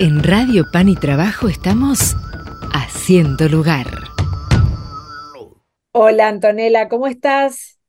En Radio Pan y Trabajo estamos haciendo lugar. Hola Antonella, ¿cómo estás?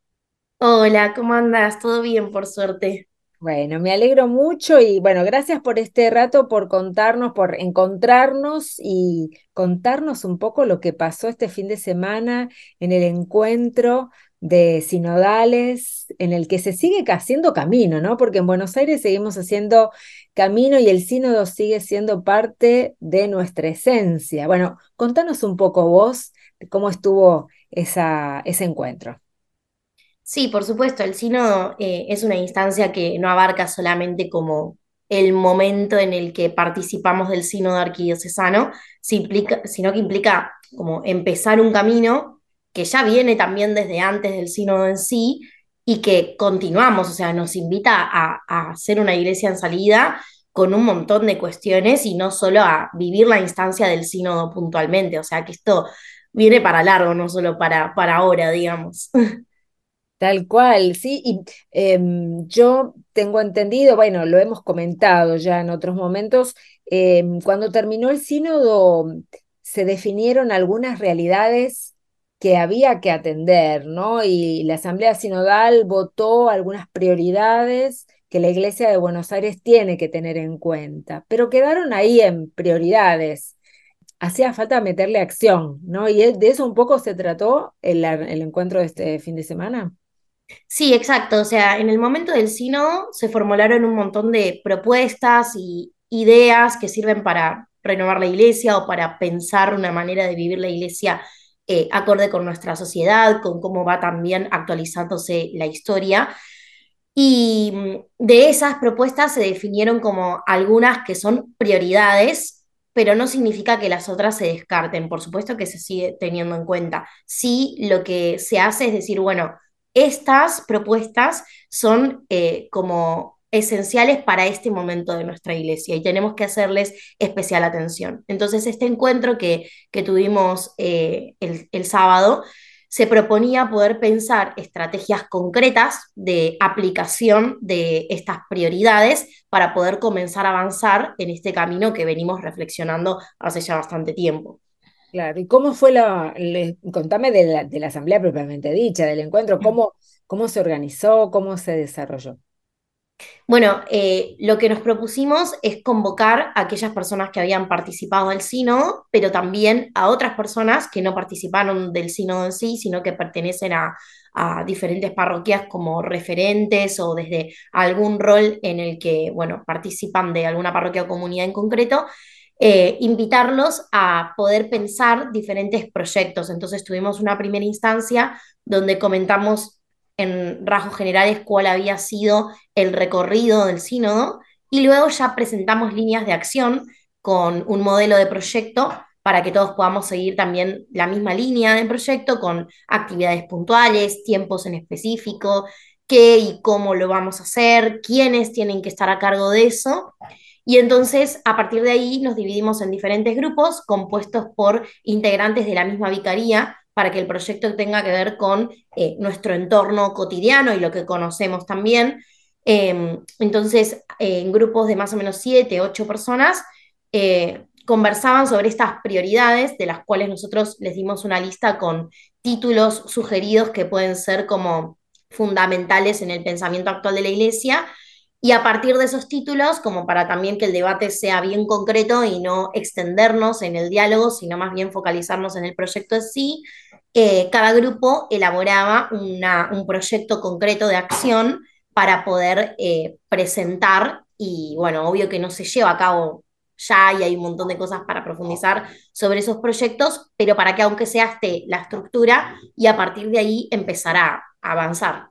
Hola, ¿cómo andas? ¿Todo bien, por suerte? Bueno, me alegro mucho y bueno, gracias por este rato, por contarnos, por encontrarnos y contarnos un poco lo que pasó este fin de semana en el encuentro de sinodales en el que se sigue haciendo camino, ¿no? Porque en Buenos Aires seguimos haciendo camino y el sínodo sigue siendo parte de nuestra esencia. Bueno, contanos un poco vos cómo estuvo esa, ese encuentro. Sí, por supuesto, el sínodo eh, es una instancia que no abarca solamente como el momento en el que participamos del sínodo arquidiocesano, sino que implica como empezar un camino que ya viene también desde antes del sínodo en sí y que continuamos, o sea, nos invita a, a ser una iglesia en salida con un montón de cuestiones y no solo a vivir la instancia del sínodo puntualmente, o sea, que esto viene para largo, no solo para, para ahora, digamos. Tal cual, sí. Y em, yo tengo entendido, bueno, lo hemos comentado ya en otros momentos, em, cuando terminó el sínodo se definieron algunas realidades que había que atender, ¿no? Y la Asamblea Sinodal votó algunas prioridades que la Iglesia de Buenos Aires tiene que tener en cuenta, pero quedaron ahí en prioridades. Hacía falta meterle acción, ¿no? Y de eso un poco se trató el, encuentro de este fin de semana. Sí, exacto. O sea, en el momento del sínodo se formularon un montón de propuestas y ideas que sirven para renovar la iglesia o para pensar una manera de vivir la iglesia eh, acorde con nuestra sociedad, con cómo va también actualizándose la historia. Y mm, de esas propuestas se definieron como algunas que son prioridades, pero no significa que las otras se descarten. Por supuesto que se sigue teniendo en cuenta. Sí, lo que se hace es decir, bueno, estas propuestas son eh, como esenciales para este momento de nuestra iglesia y tenemos que hacerles especial atención. Entonces, este encuentro que, que tuvimos eh, el, el sábado se proponía poder pensar estrategias concretas de aplicación de estas prioridades para poder comenzar a avanzar en este camino que venimos reflexionando hace ya bastante tiempo. Claro, ¿y cómo fue la, contame de la, de la, asamblea propiamente dicha, del encuentro, cómo, cómo se organizó, cómo se desarrolló? Bueno, eh, lo que nos propusimos es convocar a aquellas personas que habían participado del sínodo, pero también a otras personas que no participaron del sínodo en sí, sino que pertenecen a, diferentes parroquias como referentes o desde algún rol en el que, bueno, participan de alguna parroquia o comunidad en concreto eh, invitarlos a poder pensar diferentes proyectos. Entonces tuvimos una primera instancia donde comentamos en rasgos generales cuál había sido el recorrido del sínodo y luego ya presentamos líneas de acción con un modelo de proyecto para que todos podamos seguir también la misma línea del proyecto con actividades puntuales, tiempos en específico, qué y cómo lo vamos a hacer, quiénes tienen que estar a cargo de eso. Y entonces, a partir de ahí, nos dividimos en diferentes grupos compuestos por integrantes de la misma vicaría para que el proyecto tenga que ver con eh, nuestro entorno cotidiano y lo que conocemos también. Em, entonces, en grupos de más o menos siete, ocho personas, eh, conversaban sobre estas prioridades, de las cuales nosotros les dimos una lista con títulos sugeridos que pueden ser como fundamentales en el pensamiento actual de la Iglesia y a partir de esos títulos, como para también que el debate sea bien concreto y no extendernos en el diálogo, sino más bien focalizarnos en el proyecto en sí, eh, cada grupo elaboraba un proyecto concreto de acción para poder eh, presentar y bueno, obvio que no se lleva a cabo ya y hay un montón de cosas para profundizar sobre esos proyectos, pero para que aunque sea esté la estructura y a partir de ahí empezará a avanzar.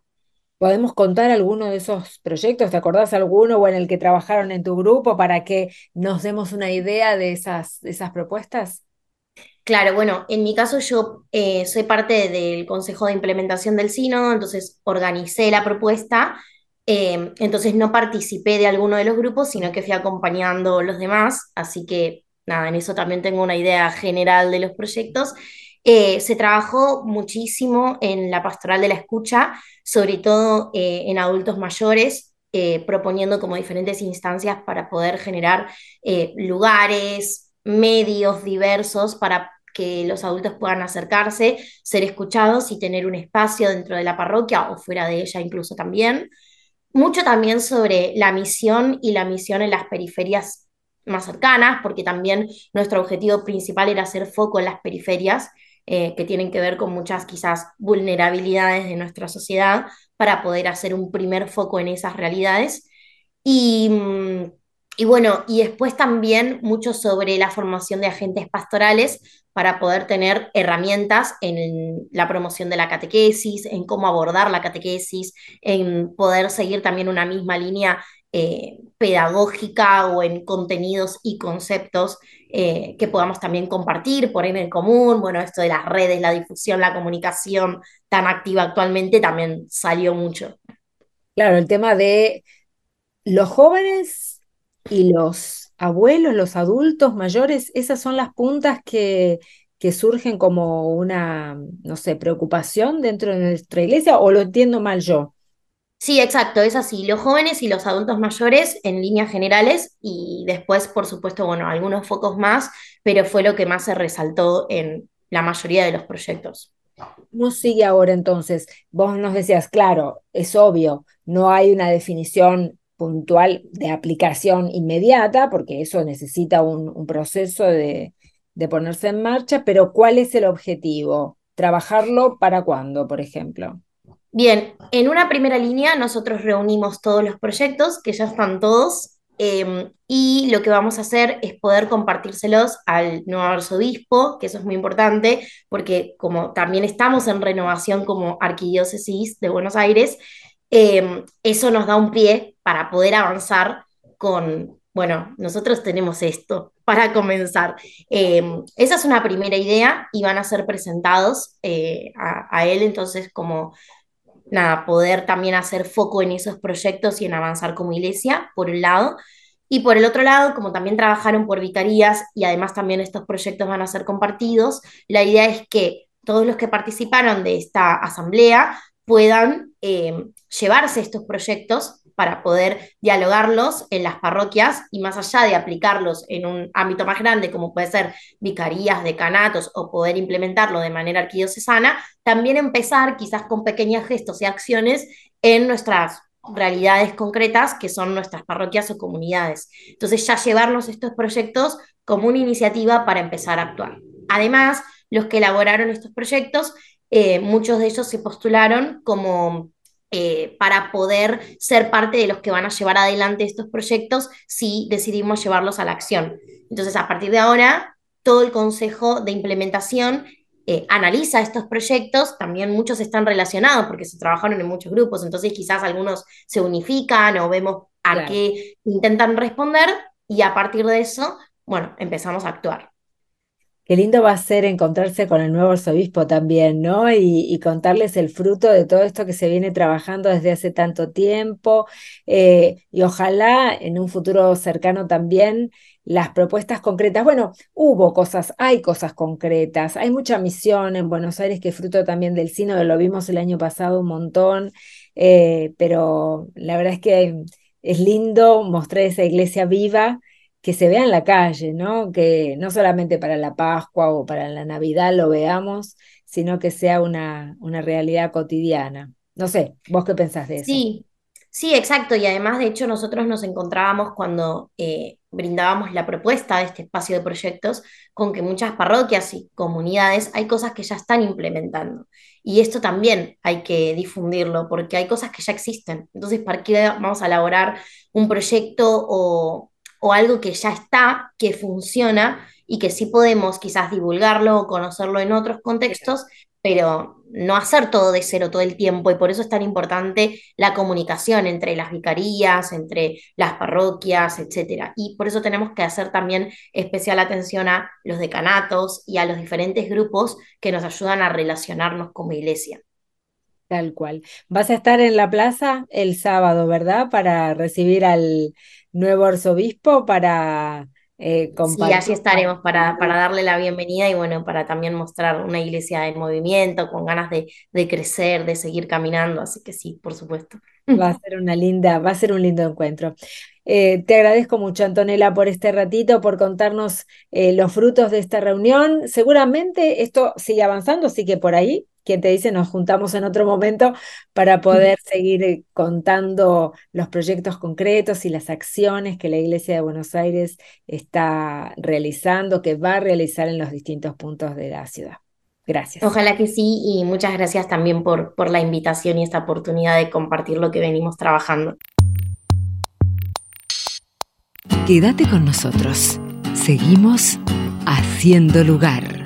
¿Podemos contar alguno de esos proyectos? ¿Te acordás alguno o en el que trabajaron en tu grupo para que nos demos una idea de esas, propuestas? Claro, bueno, en mi caso yo eh, soy parte del Consejo de Implementación del Sínodo, entonces organicé la propuesta, em, entonces no participé de alguno de los grupos, sino que fui acompañando los demás, así que nada, en eso también tengo una idea general de los proyectos. Eh, se trabajó muchísimo en la pastoral de la escucha, sobre todo eh, en adultos mayores, eh, proponiendo como diferentes instancias para poder generar eh, lugares, medios diversos para que los adultos puedan acercarse, ser escuchados y tener un espacio dentro de la parroquia o fuera de ella incluso también. Mucho también sobre la misión y la misión en las periferias más cercanas, porque también nuestro objetivo principal era hacer foco en las periferias, eh, que tienen que ver con muchas quizás vulnerabilidades de nuestra sociedad, para poder hacer un primer foco en esas realidades. Y mm, y bueno, y después también mucho sobre la formación de agentes pastorales para poder tener herramientas en la promoción de la catequesis, en cómo abordar la catequesis, en poder seguir también una misma línea eh, pedagógica o en contenidos y conceptos eh, que podamos también compartir, poner en común. Bueno, esto de las redes, la difusión, la comunicación tan activa actualmente también salió mucho. Claro, el tema de los jóvenes y los abuelos, los adultos mayores, esas son las puntas que, que surgen como una, no sé, preocupación dentro de nuestra iglesia, o lo entiendo mal yo. Sí, exacto, es así. Los jóvenes y los adultos mayores en líneas generales y después, por supuesto, bueno, algunos focos más, pero fue lo que más se resaltó en la mayoría de los proyectos. ¿Cómo sigue ahora entonces? Vos nos decías, claro, es obvio, no hay una definición puntual de aplicación inmediata, porque eso necesita un, proceso de, de, ponerse en marcha, pero ¿cuál es el objetivo? ¿Trabajarlo para cuándo, por ejemplo? Bien, en una primera línea nosotros reunimos todos los proyectos, que ya están todos, em, y lo que vamos a hacer es poder compartírselos al nuevo arzobispo, que eso es muy importante, porque como también estamos en renovación como arquidiócesis de Buenos Aires, Em, eso nos da un pie para poder avanzar con, bueno, nosotros tenemos esto para comenzar. Em, esa es una primera idea y van a ser presentados eh, a, él, entonces como, nada, poder también hacer foco en esos proyectos y en avanzar como iglesia, por un lado. Y por el otro lado, como también trabajaron por vicarías y además también estos proyectos van a ser compartidos, la idea es que todos los que participaron de esta asamblea puedan eh, llevarse estos proyectos para poder dialogarlos en las parroquias y más allá de aplicarlos en un ámbito más grande, como puede ser vicarías, decanatos o poder implementarlo de manera arquidiocesana, también empezar quizás con pequeños gestos y acciones en nuestras realidades concretas que son nuestras parroquias o comunidades. Entonces ya llevarnos estos proyectos como una iniciativa para empezar a actuar. Además, los que elaboraron estos proyectos eh, muchos de ellos se postularon como eh, para poder ser parte de los que van a llevar adelante estos proyectos si decidimos llevarlos a la acción. Entonces, a partir de ahora, todo el Consejo de Implementación eh, analiza estos proyectos, también muchos están relacionados porque se trabajaron en muchos grupos, entonces quizás algunos se unifican o vemos a qué intentan responder y a partir de eso, bueno, empezamos a actuar. Qué lindo va a ser encontrarse con el nuevo arzobispo también, ¿no? Y, contarles el fruto de todo esto que se viene trabajando desde hace tanto tiempo. Eh, y ojalá en un futuro cercano también las propuestas concretas. Bueno, hubo cosas, hay cosas concretas, hay mucha misión en Buenos Aires que fruto también del cine, lo vimos el año pasado un montón, eh, pero la verdad es que es lindo mostrar esa iglesia viva que se vea en la calle, ¿no? Que no solamente para la Pascua o para la Navidad lo veamos, sino que sea una, una realidad cotidiana. No sé, ¿vos qué pensás de eso? Sí, sí, exacto. Y además, de hecho, nosotros nos encontrábamos cuando eh, brindábamos la propuesta de este espacio de proyectos con que muchas parroquias y comunidades hay cosas que ya están implementando. Y esto también hay que difundirlo porque hay cosas que ya existen. Entonces, ¿para qué vamos a elaborar un proyecto o o algo que ya está, que funciona y que sí podemos quizás divulgarlo o conocerlo en otros contextos, pero no hacer todo de cero todo el tiempo y por eso es tan importante la comunicación entre las vicarías, entre las parroquias, etc. Y por eso tenemos que hacer también especial atención a los decanatos y a los diferentes grupos que nos ayudan a relacionarnos como iglesia. Tal cual. Vas a estar en la plaza el sábado, ¿verdad? Para recibir al nuevo arzobispo, para eh, compartir. Sí, allí estaremos para, para, darle la bienvenida y bueno, para también mostrar una iglesia en movimiento, con ganas de, de crecer, de seguir caminando. Así que sí, por supuesto. Va a ser una linda, va a ser un lindo encuentro. Eh, te agradezco mucho, Antonella, por este ratito, por contarnos eh, los frutos de esta reunión. Seguramente esto sigue avanzando, así que por ahí, quien te dice, nos juntamos en otro momento para poder seguir eh, contando los proyectos concretos y las acciones que la Iglesia de Buenos Aires está realizando, que va a realizar en los distintos puntos de la ciudad. Gracias. Ojalá que sí y muchas gracias también por, por la invitación y esta oportunidad de compartir lo que venimos trabajando. Quédate con nosotros. Seguimos haciendo lugar.